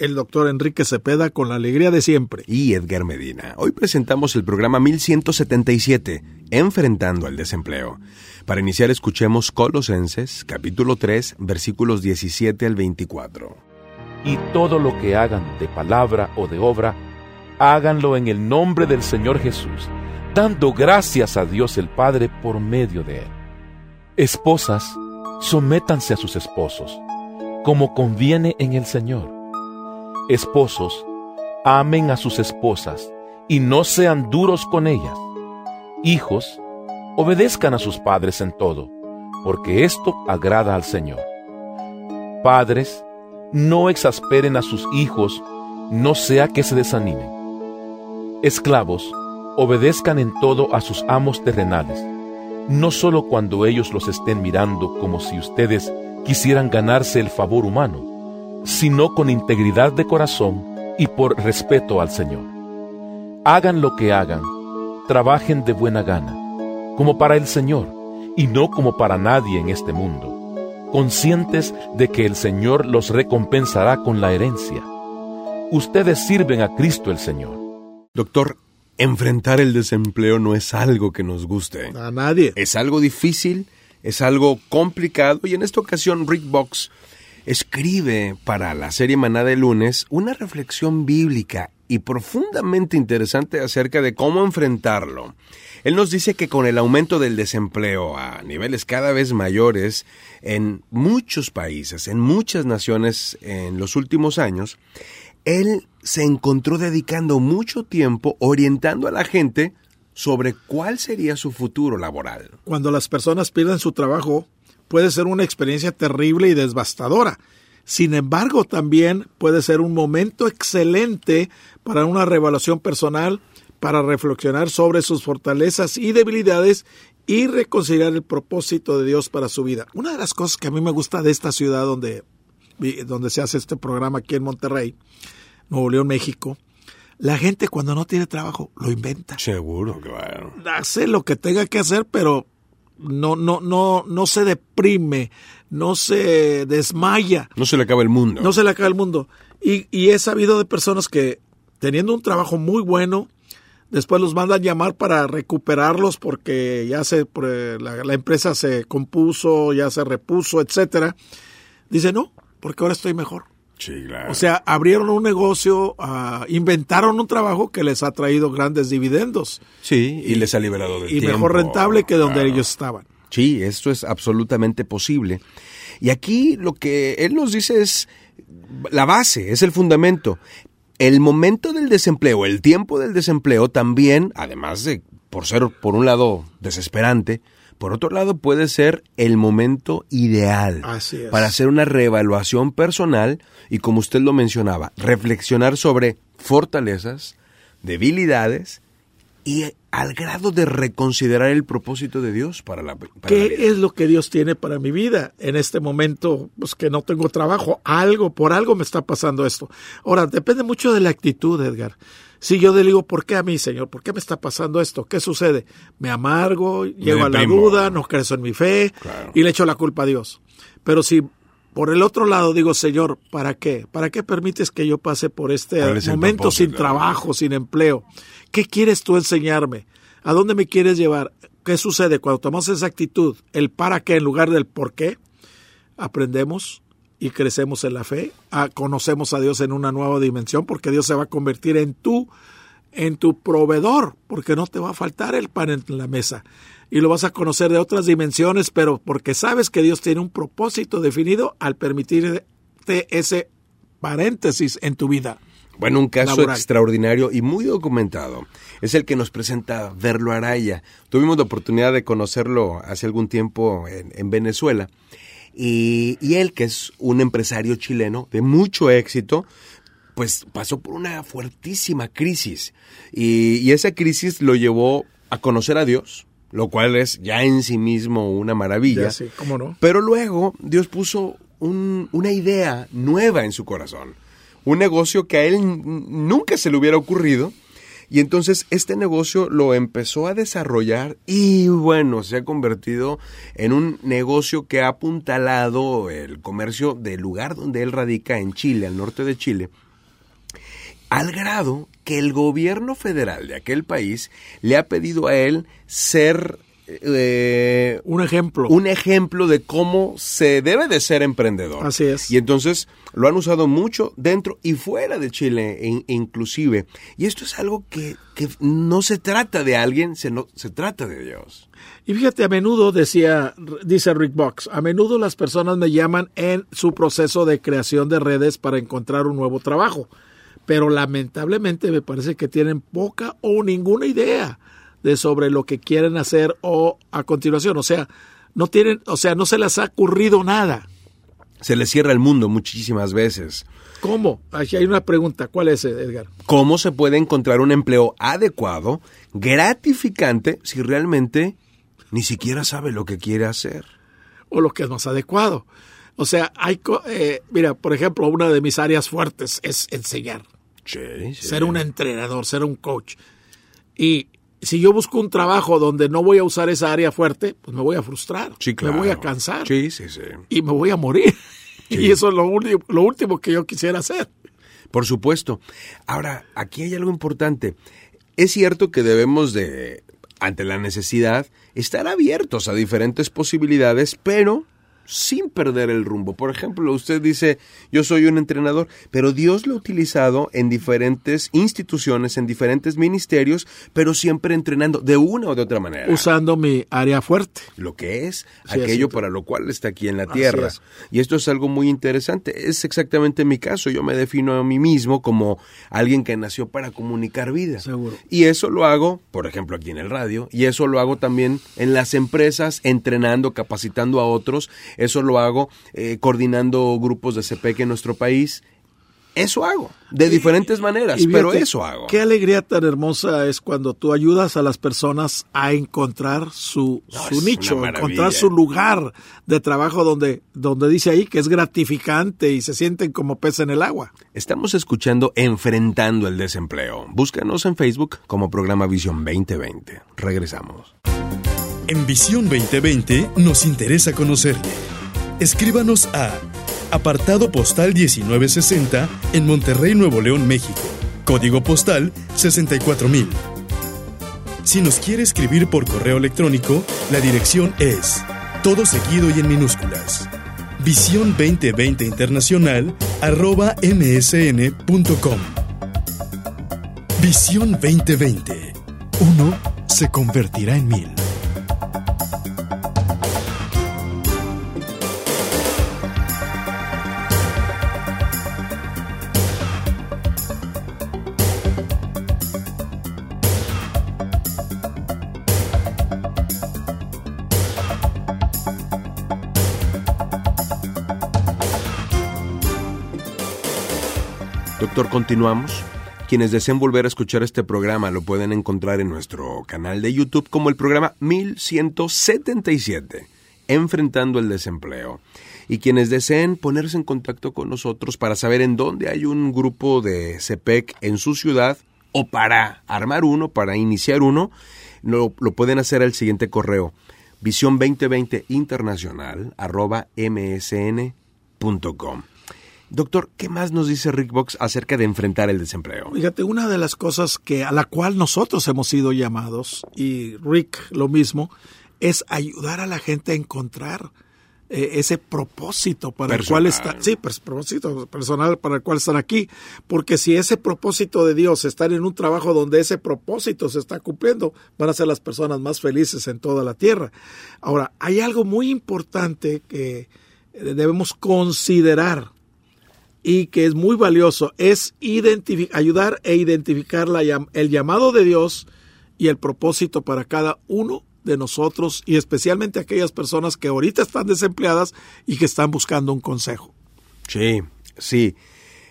El doctor Enrique Cepeda con la alegría de siempre. Y Edgar Medina. Hoy presentamos el programa 1177, Enfrentando al Desempleo. Para iniciar escuchemos Colosenses, capítulo 3, versículos 17 al 24. Y todo lo que hagan de palabra o de obra, háganlo en el nombre del Señor Jesús, dando gracias a Dios el Padre por medio de Él. Esposas, sométanse a sus esposos, como conviene en el Señor. Esposos, amen a sus esposas y no sean duros con ellas. Hijos, obedezcan a sus padres en todo, porque esto agrada al Señor. Padres, no exasperen a sus hijos, no sea que se desanimen. Esclavos, obedezcan en todo a sus amos terrenales no solo cuando ellos los estén mirando como si ustedes quisieran ganarse el favor humano, sino con integridad de corazón y por respeto al Señor. Hagan lo que hagan, trabajen de buena gana, como para el Señor y no como para nadie en este mundo, conscientes de que el Señor los recompensará con la herencia. Ustedes sirven a Cristo el Señor. Doctor, enfrentar el desempleo no es algo que nos guste. A nadie. Es algo difícil, es algo complicado y en esta ocasión Rick Box escribe para la serie Maná de lunes una reflexión bíblica y profundamente interesante acerca de cómo enfrentarlo. Él nos dice que con el aumento del desempleo a niveles cada vez mayores en muchos países, en muchas naciones en los últimos años, él se encontró dedicando mucho tiempo orientando a la gente sobre cuál sería su futuro laboral. Cuando las personas pierden su trabajo, puede ser una experiencia terrible y devastadora. Sin embargo, también puede ser un momento excelente para una revaluación personal, para reflexionar sobre sus fortalezas y debilidades y reconciliar el propósito de Dios para su vida. Una de las cosas que a mí me gusta de esta ciudad donde, donde se hace este programa aquí en Monterrey, Nuevo León, México, la gente cuando no tiene trabajo lo inventa. Seguro, claro. Hace lo que tenga que hacer, pero no, no, no, no se deprime, no se desmaya. No se le acaba el mundo. No se le acaba el mundo. Y, y he sabido de personas que teniendo un trabajo muy bueno, después los mandan llamar para recuperarlos porque ya se la, la empresa se compuso, ya se repuso, etcétera. Dice no, porque ahora estoy mejor. Sí, claro. O sea, abrieron un negocio, uh, inventaron un trabajo que les ha traído grandes dividendos. Sí, y, y les ha liberado del Y tiempo. mejor rentable que donde Claro. ellos estaban. Sí, esto es absolutamente posible. Y aquí lo que él nos dice es la base, es el fundamento. El momento del desempleo, el tiempo del desempleo también, además de por ser por un lado desesperante, por otro lado puede ser el momento ideal Así para hacer una reevaluación personal y como usted lo mencionaba, reflexionar sobre fortalezas, debilidades y al grado de reconsiderar el propósito de Dios para la, para la ¿Qué vida. es lo que Dios tiene para mi vida en este momento? Pues que no tengo trabajo, algo, por algo me está pasando esto. Ahora, depende mucho de la actitud, Edgar. Si yo le digo, ¿por qué a mí, Señor? ¿Por qué me está pasando esto? ¿Qué sucede? Me amargo, llego a la duda, no creo en mi fe Claro. y le echo la culpa a Dios. Pero si por el otro lado digo, Señor, ¿para qué? ¿Para qué permites que yo pase por este ¿Cuál es el momento sin trabajo, sin empleo? ¿Qué quieres tú enseñarme? ¿A dónde me quieres llevar? ¿Qué sucede cuando tomamos esa actitud, el para qué en lugar del por qué? Aprendemos y crecemos en la fe, a- conocemos a Dios en una nueva dimensión, porque Dios se va a convertir en tu, en tu proveedor, porque no te va a faltar el pan en la mesa. Y lo vas a conocer de otras dimensiones, pero porque sabes que Dios tiene un propósito definido al permitirte ese paréntesis en tu vida. Bueno, un caso laboral. extraordinario y muy documentado es el que nos presenta Verlo Araya. Tuvimos la oportunidad de conocerlo hace algún tiempo en, en Venezuela. Y, y él, que es un empresario chileno de mucho éxito, pues pasó por una fuertísima crisis y, y esa crisis lo llevó a conocer a Dios, lo cual es ya en sí mismo una maravilla. Ya, sí, ¿cómo no? Pero luego Dios puso un- una idea nueva en su corazón, un negocio que a él nunca se le hubiera ocurrido. Y entonces este negocio lo empezó a desarrollar y bueno, se ha convertido en un negocio que ha apuntalado el comercio del lugar donde él radica en Chile, al norte de Chile, al grado que el gobierno federal de aquel país le ha pedido a él ser eh, Un ejemplo. un ejemplo de cómo se debe de ser emprendedor. Así es. Y entonces lo han usado mucho dentro y fuera de Chile in- inclusive. Y esto es algo que, que no se trata de alguien, se, no, se trata de Dios. Y fíjate, a menudo decía, dice Rick Box, a menudo las personas me llaman en su proceso de creación de redes para encontrar un nuevo trabajo, pero lamentablemente me parece que tienen poca o ninguna idea de sobre lo que quieren hacer o a continuación, o sea, no tienen, o sea, no se les ha ocurrido nada. Se le cierra el mundo muchísimas veces. ¿Cómo? Aquí hay una pregunta, ¿cuál es, Edgar? ¿Cómo se puede encontrar un empleo adecuado, gratificante, si realmente ni siquiera sabe lo que quiere hacer? o lo que es más adecuado. O sea, hay, eh, mira, por ejemplo, una de mis áreas fuertes es enseñar. Sí, sí. ser un entrenador, ser un coach. Y si yo busco un trabajo donde no voy a usar esa área fuerte, pues me voy a frustrar, Sí, claro. me voy a cansar Sí, sí, sí. y me voy a morir. Y eso es lo, último- lo último que yo quisiera hacer. Por supuesto. Ahora, aquí hay algo importante. Es cierto que debemos de, ante la necesidad, estar abiertos a diferentes posibilidades, pero sin perder el rumbo. Por ejemplo, usted dice, yo soy un entrenador, pero Dios lo ha utilizado en diferentes instituciones, en diferentes ministerios, pero siempre entrenando de una o de otra manera. Usando mi área fuerte. lo que es Sí, aquello para lo cual está aquí en la tierra. es. Y esto es algo muy interesante. Es exactamente mi caso. Yo me defino a mí mismo como alguien que nació para comunicar vida. Seguro. Y eso lo hago, por ejemplo, aquí en el radio. Y eso lo hago también en las empresas, entrenando, capacitando a otros. Eso lo hago eh, coordinando grupos de CPEC en nuestro país. Eso hago, de diferentes maneras, Y pero fíjate, eso hago. Qué alegría tan hermosa es cuando tú ayudas a las personas a encontrar su, No, su nicho, encontrar su lugar de trabajo donde, donde dice ahí que es gratificante y se sienten como pez en el agua. Estamos escuchando Enfrentando el Desempleo. Búscanos en Facebook como programa Visión 2020. Regresamos. En Visión 2020 nos interesa conocerle. Escríbanos a apartado postal 1960 en Monterrey, Nuevo León, México. Código postal 64000. Si nos quiere escribir por correo electrónico, la dirección es todo seguido y en minúsculas. Visión 2020 Internacional arroba msn.com. Visión 2020. Uno se convertirá en mil. Doctor, continuamos. Quienes deseen volver a escuchar este programa lo pueden encontrar en nuestro canal de YouTube como el programa 1177, Enfrentando el Desempleo. Y quienes deseen ponerse en contacto con nosotros para saber en dónde hay un grupo de CPEC en su ciudad o para armar uno, para iniciar uno, lo, lo pueden hacer al siguiente correo, visión 2020 internacional arroba. Doctor, ¿qué más nos dice Rick Box acerca de enfrentar el desempleo? Fíjate, una de las cosas que a la cual nosotros hemos sido llamados, y Rick lo mismo, es ayudar a la gente a encontrar eh, ese propósito para el cual Personal. está, sí, pues, propósito personal para el cual están aquí, porque si ese propósito de Dios estar en un trabajo donde ese propósito se está cumpliendo, van a ser las personas más felices en toda la tierra. Ahora, hay algo muy importante que eh, debemos considerar y que es muy valioso, es ayudar e identificar la el llamado de Dios y el propósito para cada uno de nosotros y especialmente aquellas personas que ahorita están desempleadas y que están buscando un consejo. Sí, sí.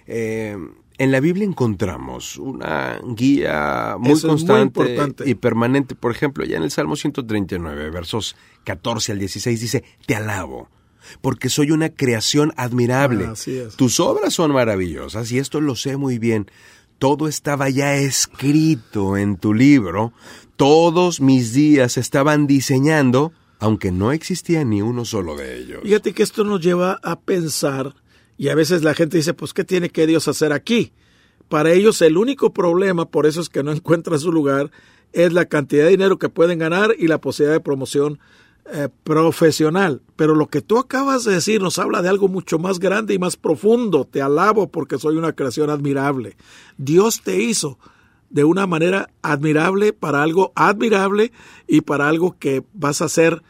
Eh, en la Biblia encontramos una guía muy Eso es muy constante importante. y permanente. Por ejemplo, ya en el Salmo 139, versos 14 al 16 dice, Te alabo, porque soy una creación admirable. Ah, así es. Tus obras son maravillosas y esto lo sé muy bien. Todo estaba ya escrito en tu libro. Todos mis días estaban diseñando, aunque no existía ni uno solo de ellos. Fíjate que esto nos lleva a pensar, y a veces la gente dice, pues, ¿qué tiene que Dios hacer aquí? Para ellos el único problema, por eso es que no encuentran su lugar, es la cantidad de dinero que pueden ganar y la posibilidad de promoción eh, profesional. Pero lo que tú acabas de decir nos habla de algo mucho más grande y más profundo. Te alabo porque soy una creación admirable. Dios te hizo de una manera admirable para algo admirable y para algo que vas a hacer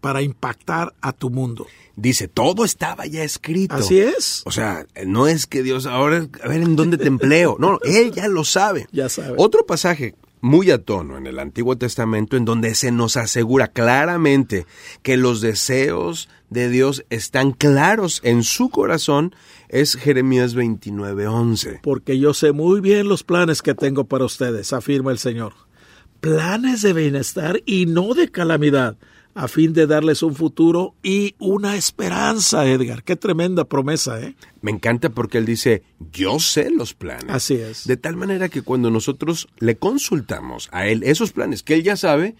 para impactar a tu mundo. Dice, todo estaba ya escrito. Así es. O sea, no es que Dios ahora, a ver en dónde te empleo. No, Él ya lo sabe. Ya sabe. Otro pasaje muy a tono en el Antiguo Testamento en donde se nos asegura claramente que los deseos de Dios están claros en su corazón es Jeremías 29:11. Porque yo sé muy bien los planes que tengo para ustedes, afirma el Señor. Planes de bienestar y no de calamidad, a fin de darles un futuro y una esperanza, Edgar. Qué tremenda promesa, ¿eh? Me encanta porque él dice, yo sé los planes. Así es. De tal manera que cuando nosotros le consultamos a él esos planes que él ya sabe,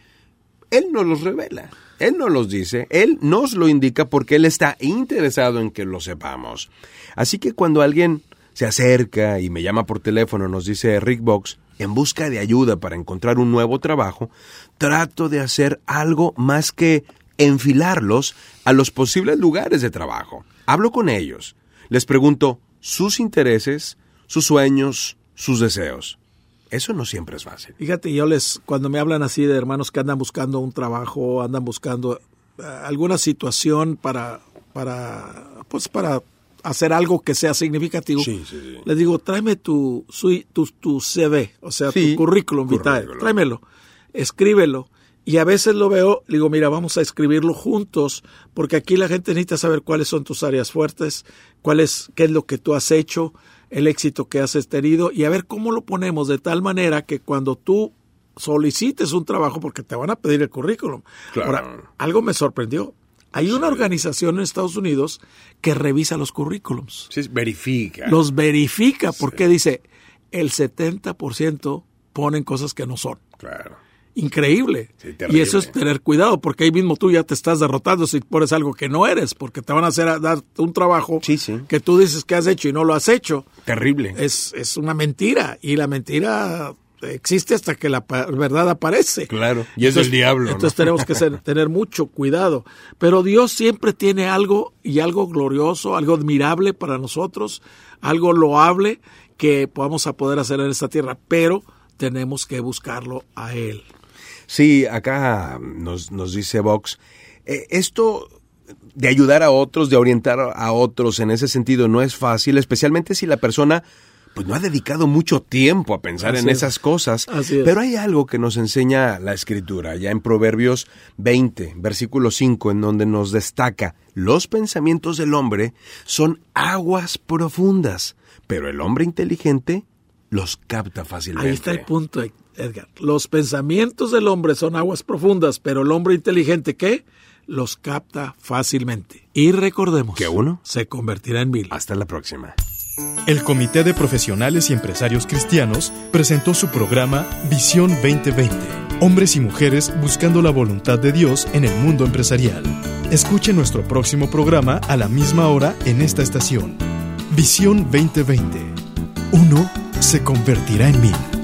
él nos los revela. Él nos los dice, él nos lo indica porque él está interesado en que lo sepamos. Así que cuando alguien se acerca y me llama por teléfono, nos dice Rick Box, en busca de ayuda para encontrar un nuevo trabajo, trato de hacer algo más que enfilarlos a los posibles lugares de trabajo. Hablo con ellos, les pregunto sus intereses, sus sueños, sus deseos. Eso no siempre es fácil. Fíjate, yo les, cuando me hablan así de hermanos que andan buscando un trabajo, andan buscando eh, alguna situación para, para, pues para hacer algo que sea significativo, Sí, sí, sí. les digo, tráeme tu, su- tu, tu CV, o sea, tu currículum vitae, tráemelo, escríbelo. Y a veces lo veo, le digo, mira, vamos a escribirlo juntos, porque aquí la gente necesita saber cuáles son tus áreas fuertes, cuál es, qué es lo que tú has hecho, el éxito que has tenido, y a ver cómo lo ponemos de tal manera que cuando tú solicites un trabajo, porque te van a pedir el currículum. Claro. Ahora, algo me sorprendió. Hay una organización en Estados Unidos que revisa los currículums Sí, verifica. los verifica porque dice el 70% ponen cosas que no son. Claro. Increíble. Sí, y eso es tener cuidado porque ahí mismo tú ya te estás derrotando si pones algo que no eres porque te van a hacer a dar un trabajo Sí, sí. que tú dices que has hecho y no lo has hecho. Terrible. Es, es una mentira y la mentira existe hasta que la verdad aparece. Claro. Y es del diablo, ¿no? Entonces tenemos que ser- tener mucho cuidado. Pero Dios siempre tiene algo y algo glorioso, algo admirable para nosotros, algo loable que podamos a poder hacer en esta tierra, pero tenemos que buscarlo a Él. Sí, acá nos, nos dice Vox, eh, esto de ayudar a otros, de orientar a otros en ese sentido no es fácil, especialmente si la persona pues no ha dedicado mucho tiempo a pensar Así en es. esas cosas. Así es. Pero hay algo que nos enseña la escritura, ya en Proverbios 20, versículo 5, en donde nos destaca, los pensamientos del hombre son aguas profundas, pero el hombre inteligente los capta fácilmente. Ahí está el punto, Edgar. Los pensamientos del hombre son aguas profundas, pero el hombre inteligente, ¿qué? Los capta fácilmente. Y recordemos ¿Que uno? se convertirá en mil. Hasta la próxima. El Comité de Profesionales y Empresarios Cristianos presentó su programa Visión 2020. Hombres y mujeres buscando la voluntad de Dios en el mundo empresarial. Escuche nuestro próximo programa a la misma hora en esta estación. Visión 2020. Uno se convertirá en mil.